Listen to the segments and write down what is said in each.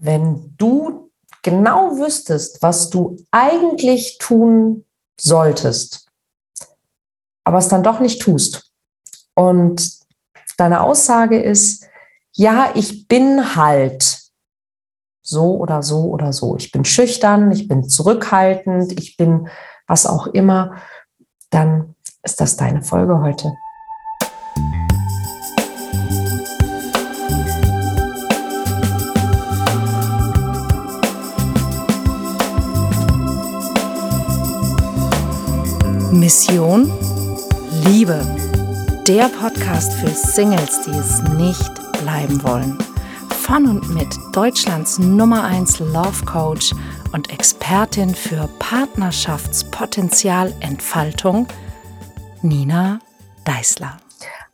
wenn du genau wüsstest, was du eigentlich tun solltest, aber es dann doch nicht tust. Und deine Aussage ist, ja, ich bin halt so oder so oder so. Ich bin schüchtern, ich bin zurückhaltend, ich bin was auch immer. Dann ist das deine Folge heute. Mission Liebe. Der Podcast für Singles, die es nicht bleiben wollen. Von und mit Deutschlands Nummer 1 Love Coach und Expertin für Partnerschaftspotenzialentfaltung, Nina Deißler.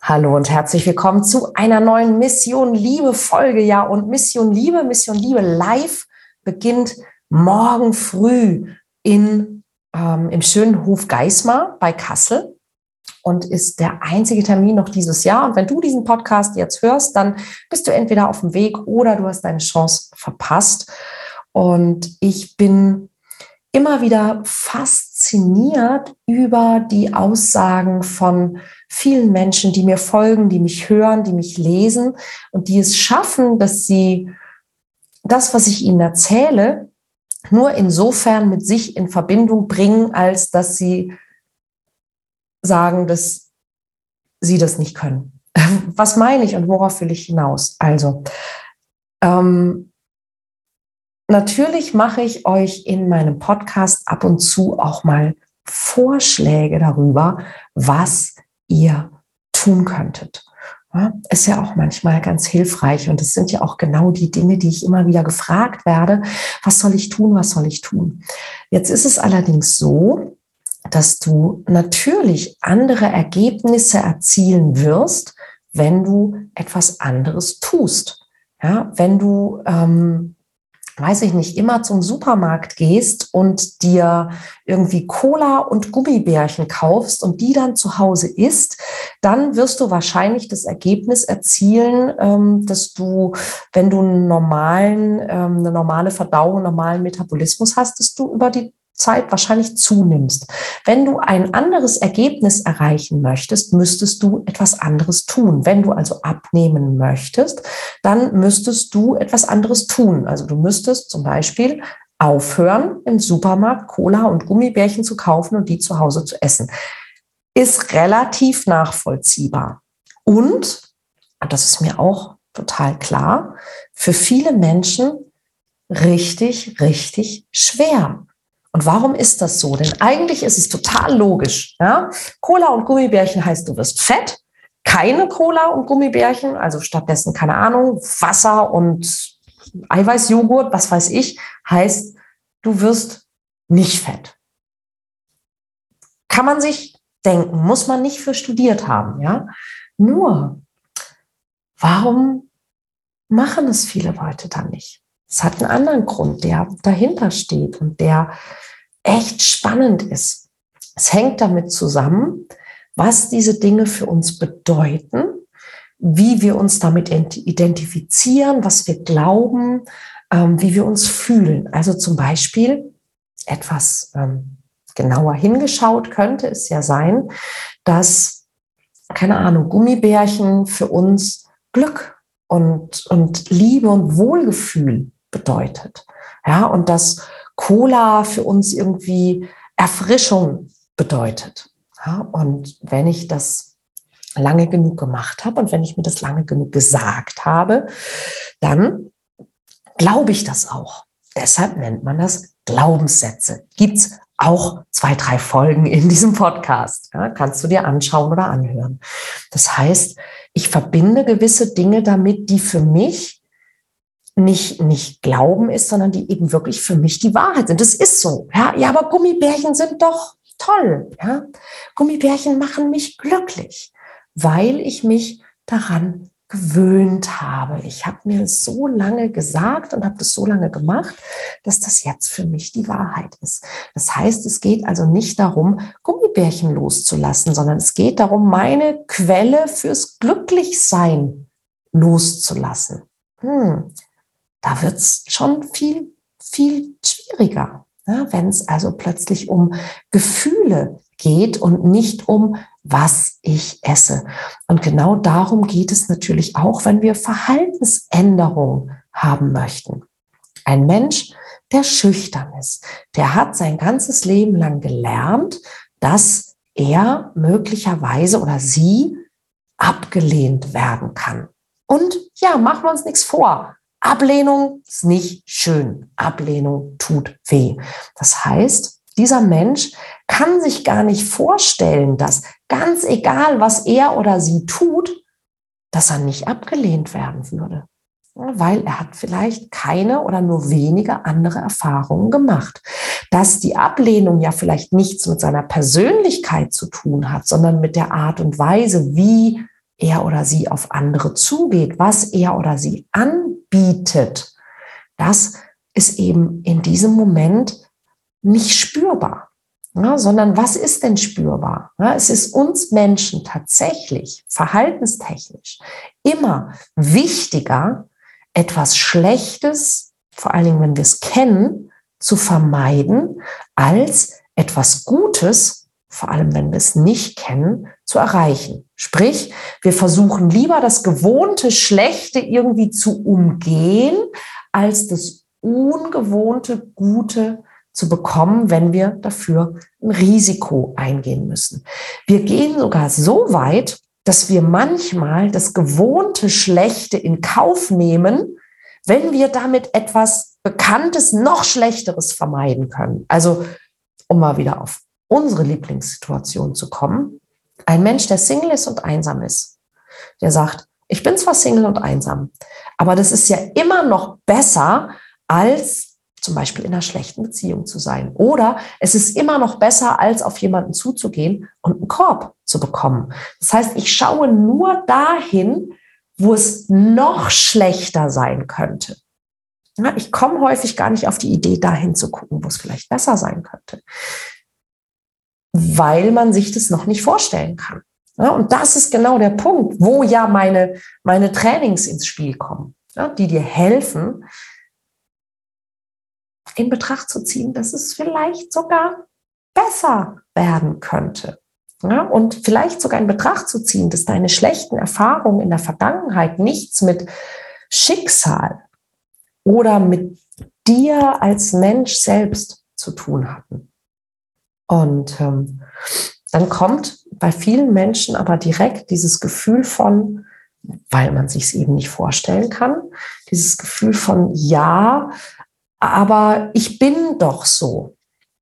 Hallo und herzlich willkommen zu einer neuen Mission Liebe Folge. Ja, und Mission Liebe, Mission Liebe live beginnt morgen früh in ähm, im schönen Hof Geismar bei Kassel und ist der einzige Termin noch dieses Jahr. Und wenn du diesen Podcast jetzt hörst, dann bist du entweder auf dem Weg oder du hast deine Chance verpasst. Und ich bin immer wieder fasziniert über die Aussagen von vielen Menschen, die mir folgen, die mich hören, die mich lesen und die es schaffen, dass sie das, was ich ihnen erzähle, nur insofern mit sich in Verbindung bringen, als dass sie sagen, dass sie das nicht können. Was meine ich und worauf will ich hinaus? Also, ähm, natürlich mache ich euch in meinem Podcast ab und zu auch mal Vorschläge darüber, was ihr tun könntet. Ist ja auch manchmal ganz hilfreich. Und es sind ja auch genau die Dinge, die ich immer wieder gefragt werde. Was soll ich tun? Was soll ich tun? Jetzt ist es allerdings so, dass du natürlich andere Ergebnisse erzielen wirst, wenn du etwas anderes tust. Ja, wenn du ähm, weiß ich nicht, immer zum Supermarkt gehst und dir irgendwie Cola und Gummibärchen kaufst und die dann zu Hause isst, dann wirst du wahrscheinlich das Ergebnis erzielen, ähm, dass du, wenn du einen normalen, ähm, eine normale Verdauung, einen normalen Metabolismus hast, dass du über die Zeit wahrscheinlich zunimmst. Wenn du ein anderes Ergebnis erreichen möchtest, müsstest du etwas anderes tun. Wenn du also abnehmen möchtest, dann müsstest du etwas anderes tun. Also du müsstest zum Beispiel aufhören, im Supermarkt Cola und Gummibärchen zu kaufen und die zu Hause zu essen. Ist relativ nachvollziehbar. Und, das ist mir auch total klar, für viele Menschen richtig, richtig schwer. Und warum ist das so? Denn eigentlich ist es total logisch. Ja? Cola und Gummibärchen heißt, du wirst fett. Keine Cola und Gummibärchen, also stattdessen, keine Ahnung, Wasser und Eiweißjoghurt, was weiß ich, heißt, du wirst nicht fett. Kann man sich denken, muss man nicht für studiert haben, ja? Nur, warum machen es viele Leute dann nicht? Es hat einen anderen Grund, der dahinter steht und der echt spannend ist. Es hängt damit zusammen, was diese Dinge für uns bedeuten, wie wir uns damit identifizieren, was wir glauben, ähm, wie wir uns fühlen. Also zum Beispiel etwas ähm, genauer hingeschaut könnte es ja sein, dass, keine Ahnung, Gummibärchen für uns Glück und, und Liebe und Wohlgefühl bedeutet. Ja, und dass Cola für uns irgendwie Erfrischung bedeutet. Ja, und wenn ich das lange genug gemacht habe und wenn ich mir das lange genug gesagt habe, dann glaube ich das auch. Deshalb nennt man das Glaubenssätze. Gibt's auch zwei, drei Folgen in diesem Podcast. Ja, kannst du dir anschauen oder anhören. Das heißt, ich verbinde gewisse Dinge damit, die für mich nicht, nicht Glauben ist, sondern die eben wirklich für mich die Wahrheit sind. Das ist so. Ja, ja aber Gummibärchen sind doch toll. Ja? Gummibärchen machen mich glücklich, weil ich mich daran gewöhnt habe. Ich habe mir so lange gesagt und habe das so lange gemacht, dass das jetzt für mich die Wahrheit ist. Das heißt, es geht also nicht darum, Gummibärchen loszulassen, sondern es geht darum, meine Quelle fürs Glücklichsein loszulassen. Hm, da wird es schon viel, viel schwieriger. Ja, Wenn es also plötzlich um Gefühle geht und nicht um was ich esse. Und genau darum geht es natürlich auch, wenn wir Verhaltensänderungen haben möchten. Ein Mensch, der schüchtern ist, der hat sein ganzes Leben lang gelernt, dass er möglicherweise oder sie abgelehnt werden kann. Und ja, machen wir uns nichts vor. Ablehnung ist nicht schön. Ablehnung tut weh. Das heißt, dieser Mensch kann sich gar nicht vorstellen, dass ganz egal, was er oder sie tut, dass er nicht abgelehnt werden würde. Weil er hat vielleicht keine oder nur wenige andere Erfahrungen gemacht. Dass die Ablehnung ja vielleicht nichts mit seiner Persönlichkeit zu tun hat, sondern mit der Art und Weise, wie er oder sie auf andere zugeht, was er oder sie anbietet, das ist eben in diesem Moment nicht spürbar, ja, sondern was ist denn spürbar? Ja, es ist uns Menschen tatsächlich verhaltenstechnisch immer wichtiger, etwas Schlechtes, vor allen Dingen, wenn wir es kennen, zu vermeiden, als etwas Gutes, vor allem wenn wir es nicht kennen, zu erreichen. Sprich, wir versuchen lieber das gewohnte Schlechte irgendwie zu umgehen, als das ungewohnte Gute zu bekommen, wenn wir dafür ein Risiko eingehen müssen. Wir gehen sogar so weit, dass wir manchmal das gewohnte Schlechte in Kauf nehmen, wenn wir damit etwas Bekanntes, noch Schlechteres vermeiden können. Also, um mal wieder auf unsere Lieblingssituation zu kommen. Ein Mensch, der Single ist und einsam ist, der sagt, ich bin zwar Single und einsam, aber das ist ja immer noch besser, als zum Beispiel in einer schlechten Beziehung zu sein. Oder es ist immer noch besser, als auf jemanden zuzugehen und einen Korb zu bekommen. Das heißt, ich schaue nur dahin, wo es noch schlechter sein könnte. Ich komme häufig gar nicht auf die Idee, dahin zu gucken, wo es vielleicht besser sein könnte, weil man sich das noch nicht vorstellen kann. Ja, und das ist genau der Punkt, wo ja meine, meine Trainings ins Spiel kommen, ja, die dir helfen, in Betracht zu ziehen, dass es vielleicht sogar besser werden könnte. Ja, und vielleicht sogar in Betracht zu ziehen, dass deine schlechten Erfahrungen in der Vergangenheit nichts mit Schicksal oder mit dir als Mensch selbst zu tun hatten. Und ähm, dann kommt bei vielen Menschen aber direkt dieses Gefühl von, weil man sich es eben nicht vorstellen kann, dieses Gefühl von, ja, aber ich bin doch so.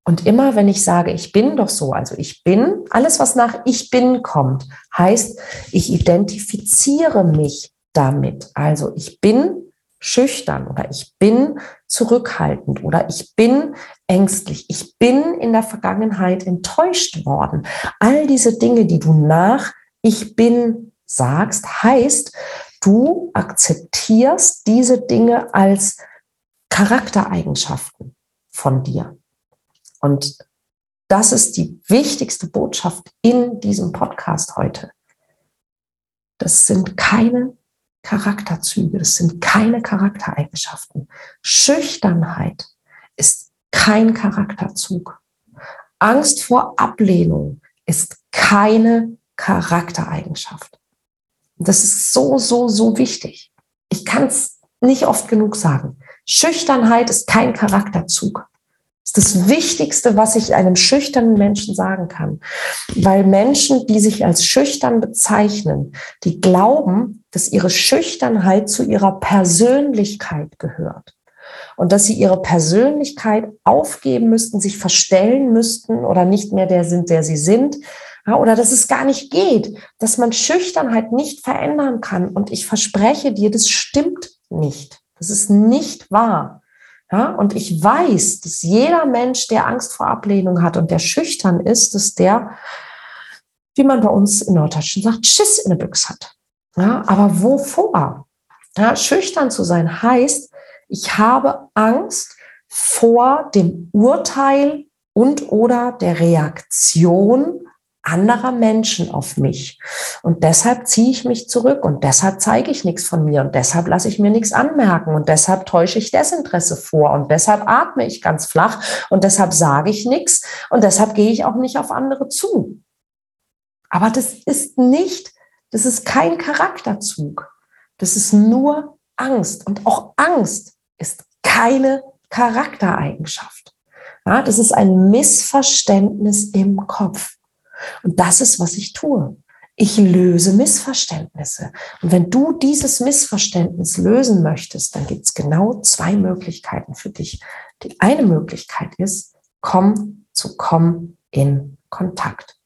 Und immer wenn ich sage, ich bin doch so, also ich bin, alles was nach ich bin kommt, heißt, ich identifiziere mich damit. Also ich bin schüchtern oder ich bin zurückhaltend oder ich bin ängstlich. Ich bin in der Vergangenheit enttäuscht worden. All diese Dinge, die du nach ich bin sagst, heißt, du akzeptierst diese Dinge als Charaktereigenschaften von dir. Und das ist die wichtigste Botschaft in diesem Podcast heute. Das sind keine Charakterzüge, das sind keine Charaktereigenschaften. Schüchternheit ist kein Charakterzug. Angst vor Ablehnung ist keine Charaktereigenschaft. Das ist so, so, so wichtig. Ich kann es nicht oft genug sagen. Schüchternheit ist kein Charakterzug. Ist das Wichtigste, was ich einem schüchternen Menschen sagen kann. Weil Menschen, die sich als schüchtern bezeichnen, die glauben, dass ihre Schüchternheit zu ihrer Persönlichkeit gehört. Und dass sie ihre Persönlichkeit aufgeben müssten, sich verstellen müssten oder nicht mehr der sind, der sie sind. Ja, oder dass es gar nicht geht, dass man Schüchternheit nicht verändern kann. Und ich verspreche dir, das stimmt nicht. Das ist nicht wahr. Ja, und ich weiß, dass jeder Mensch, der Angst vor Ablehnung hat und der schüchtern ist, dass der, wie man bei uns in Norddeutschland sagt, Schiss in der Büchse hat. Ja, aber wovor? Ja, schüchtern zu sein heißt, ich habe Angst vor dem Urteil und oder der Reaktion anderer Menschen auf mich. Und deshalb ziehe ich mich zurück und deshalb zeige ich nichts von mir und deshalb lasse ich mir nichts anmerken und deshalb täusche ich Desinteresse vor und deshalb atme ich ganz flach und deshalb sage ich nichts und deshalb gehe ich auch nicht auf andere zu. Aber das ist nicht, das ist kein Charakterzug. Das ist nur Angst. Und auch Angst ist keine Charaktereigenschaft. Ja, das ist ein Missverständnis im Kopf. Und das ist, was ich tue. Ich löse Missverständnisse. Und wenn du dieses Missverständnis lösen möchtest, dann gibt es genau zwei Möglichkeiten für dich. Die eine Möglichkeit ist, komm zu komm in Kontakt.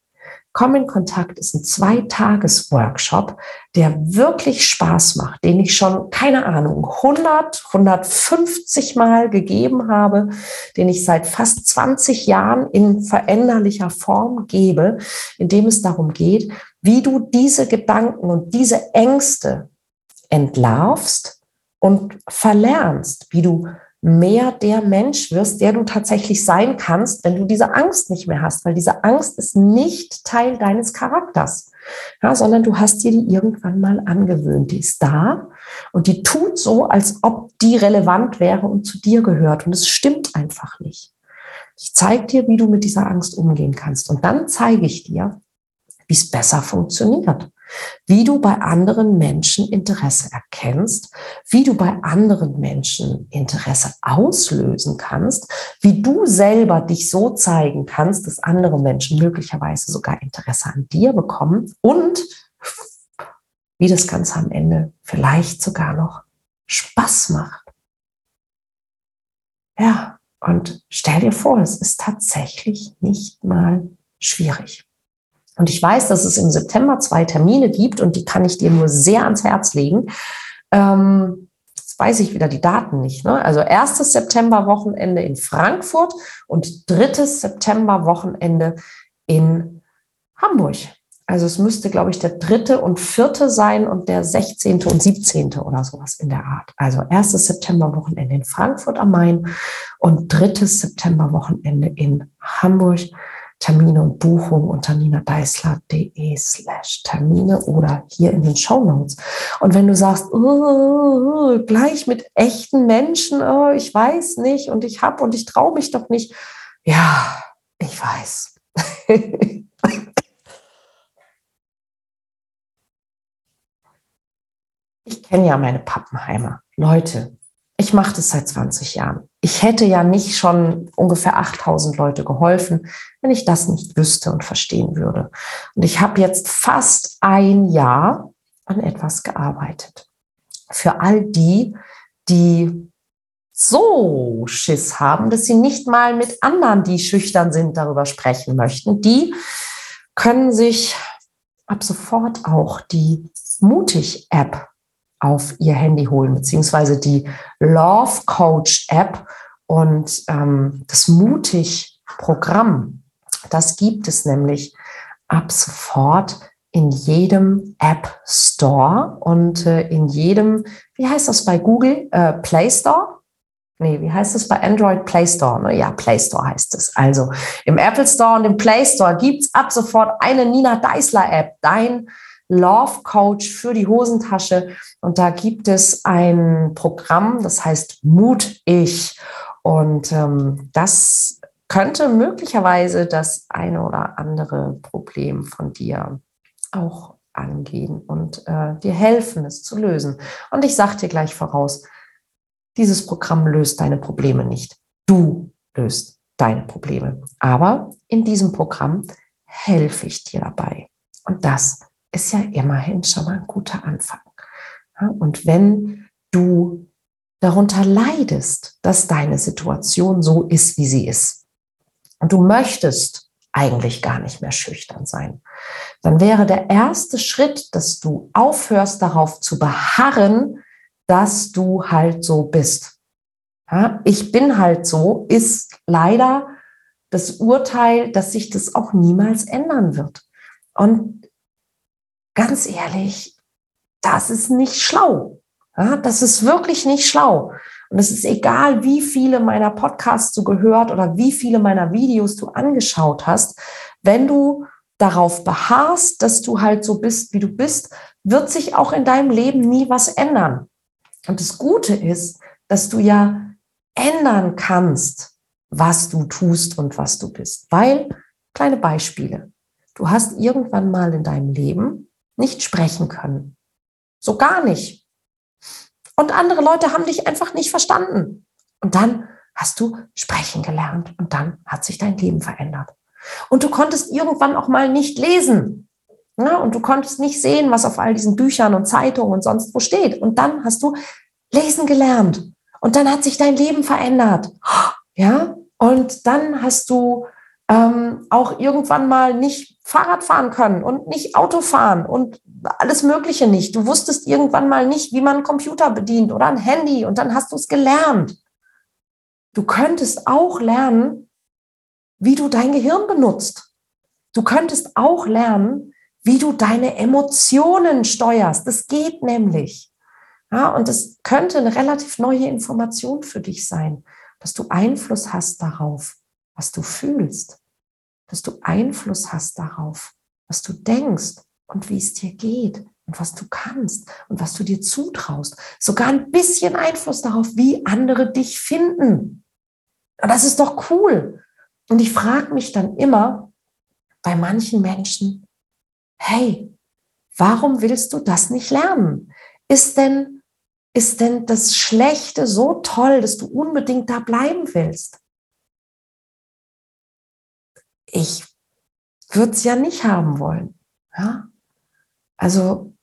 Komm in Kontakt ist ein Zweitages-Workshop, der wirklich Spaß macht, den ich schon, keine Ahnung, 100, 150 Mal gegeben habe, den ich seit fast 20 Jahren in veränderlicher Form gebe, in dem es darum geht, wie du diese Gedanken und diese Ängste entlarvst und verlernst, wie du mehr der Mensch wirst, der du tatsächlich sein kannst, wenn du diese Angst nicht mehr hast, weil diese Angst ist nicht Teil deines Charakters, ja, sondern du hast dir die irgendwann mal angewöhnt. Die ist da und die tut so, als ob die relevant wäre und zu dir gehört. Und es stimmt einfach nicht. Ich zeige dir, wie du mit dieser Angst umgehen kannst. Und dann zeige ich dir, wie es besser funktioniert wie du bei anderen Menschen Interesse erkennst, wie du bei anderen Menschen Interesse auslösen kannst, wie du selber dich so zeigen kannst, dass andere Menschen möglicherweise sogar Interesse an dir bekommen und wie das Ganze am Ende vielleicht sogar noch Spaß macht. Ja, und stell dir vor, es ist tatsächlich nicht mal schwierig. Und ich weiß, dass es im September zwei Termine gibt und die kann ich dir nur sehr ans Herz legen. Ähm, jetzt weiß ich wieder die Daten nicht. Ne? Also erstes September-Wochenende in Frankfurt und drittes September-Wochenende in Hamburg. Also es müsste, glaube ich, der dritte und vierte sein und der 16. und 17. oder sowas in der Art. Also erstes September-Wochenende in Frankfurt am Main und drittes September-Wochenende in Hamburg. Termine und Buchungen unter ninadeisler.de slash Termine oder hier in den Show Notes. Und wenn du sagst, oh, gleich mit echten Menschen, oh, ich weiß nicht und ich hab und ich traue mich doch nicht. Ja, ich weiß. ich kenne ja meine Pappenheimer. Leute, ich mache das seit 20 Jahren. Ich hätte ja nicht schon ungefähr 8000 Leute geholfen, wenn ich das nicht wüsste und verstehen würde. Und ich habe jetzt fast ein Jahr an etwas gearbeitet. Für all die, die so Schiss haben, dass sie nicht mal mit anderen, die schüchtern sind, darüber sprechen möchten, die können sich ab sofort auch die Mutig-App auf ihr Handy holen, beziehungsweise die Love Coach App und ähm, das Mutig-Programm. Das gibt es nämlich ab sofort in jedem App Store und äh, in jedem, wie heißt das bei Google? Äh, Play Store? Nee, wie heißt das bei Android? Play Store. Ne? Ja, Play Store heißt es. Also im Apple Store und im Play Store gibt es ab sofort eine Nina Deisler App, dein Love Coach für die Hosentasche. Und da gibt es ein Programm, das heißt Mut Ich. Und ähm, das könnte möglicherweise das eine oder andere Problem von dir auch angehen und äh, dir helfen, es zu lösen. Und ich sage dir gleich voraus, dieses Programm löst deine Probleme nicht. Du löst deine Probleme. Aber in diesem Programm helfe ich dir dabei. Und das ist ja immerhin schon mal ein guter Anfang. Und wenn du darunter leidest, dass deine Situation so ist, wie sie ist, und du möchtest eigentlich gar nicht mehr schüchtern sein, dann wäre der erste Schritt, dass du aufhörst darauf zu beharren, dass du halt so bist. Ja, ich bin halt so, ist leider das Urteil, dass sich das auch niemals ändern wird. Und ganz ehrlich, das ist nicht schlau. Ja, das ist wirklich nicht schlau. Und es ist egal, wie viele meiner Podcasts du gehört oder wie viele meiner Videos du angeschaut hast. Wenn du darauf beharrst, dass du halt so bist, wie du bist, wird sich auch in deinem Leben nie was ändern. Und das Gute ist, dass du ja ändern kannst, was du tust und was du bist. Weil, kleine Beispiele, du hast irgendwann mal in deinem Leben nicht sprechen können. So gar nicht. Und andere Leute haben dich einfach nicht verstanden. Und dann hast du sprechen gelernt und dann hat sich dein Leben verändert. Und du konntest irgendwann auch mal nicht lesen. Ja, und du konntest nicht sehen, was auf all diesen Büchern und Zeitungen und sonst wo steht. Und dann hast du lesen gelernt. Und dann hat sich dein Leben verändert. Ja, und dann hast du ähm, auch irgendwann mal nicht Fahrrad fahren können und nicht Auto fahren und alles Mögliche nicht. Du wusstest irgendwann mal nicht, wie man einen Computer bedient oder ein Handy und dann hast du es gelernt. Du könntest auch lernen, wie du dein Gehirn benutzt. Du könntest auch lernen, wie du deine Emotionen steuerst. Das geht nämlich. Ja, und das könnte eine relativ neue Information für dich sein, dass du Einfluss hast darauf, was du fühlst, dass du Einfluss hast darauf, was du denkst und wie es dir geht und was du kannst und was du dir zutraust. Sogar ein bisschen Einfluss darauf, wie andere dich finden. Und das ist doch cool. Und ich frage mich dann immer bei manchen Menschen, hey, warum willst du das nicht lernen? Ist denn ist denn das Schlechte so toll, dass du unbedingt da bleiben willst? Ich würde es ja nicht haben wollen. Ja? Also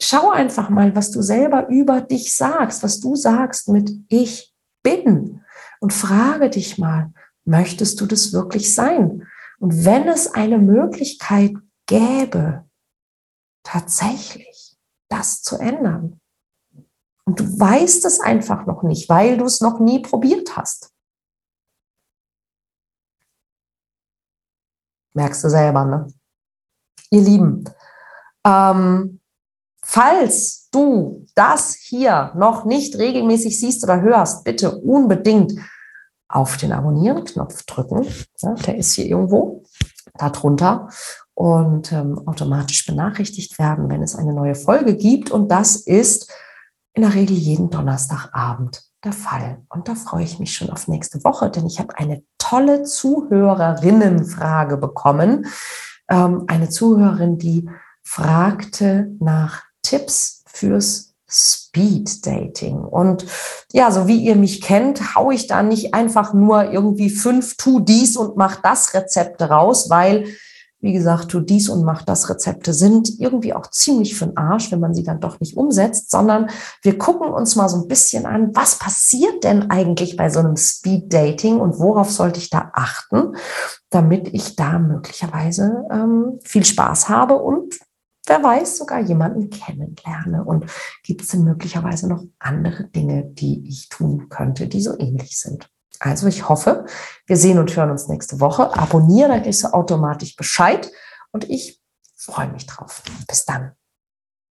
schau einfach mal, was du selber über dich sagst, was du sagst mit ich bin und frage dich mal, möchtest du das wirklich sein? Und wenn es eine Möglichkeit gäbe, tatsächlich das zu ändern, und du weißt es einfach noch nicht, weil du es noch nie probiert hast. Merkst du selber, ne? Ihr Lieben, ähm, falls du das hier noch nicht regelmäßig siehst oder hörst, bitte unbedingt auf den Abonnieren-Knopf drücken. Ja, der ist hier irgendwo darunter und ähm, automatisch benachrichtigt werden, wenn es eine neue Folge gibt. Und das ist in der Regel jeden Donnerstagabend der Fall. Und da freue ich mich schon auf nächste Woche, denn ich habe eine tolle Zuhörerinnenfrage bekommen. Ähm, eine Zuhörerin, die fragte nach Tipps fürs Speed Dating. Und ja, so wie ihr mich kennt, haue ich da nicht einfach nur irgendwie fünf tu dies und mach das Rezepte raus, weil wie gesagt, tu dies und mach das Rezepte sind irgendwie auch ziemlich für den Arsch, wenn man sie dann doch nicht umsetzt, sondern wir gucken uns mal so ein bisschen an, was passiert denn eigentlich bei so einem Speed Dating und worauf sollte ich da achten, damit ich da möglicherweise ähm, viel Spaß habe und wer weiß, sogar jemanden kennenlerne. Und gibt es denn möglicherweise noch andere Dinge, die ich tun könnte, die so ähnlich sind? Also ich hoffe, wir sehen und hören uns nächste Woche. Abonniere, da kriegst du automatisch Bescheid und ich freue mich drauf. Bis dann.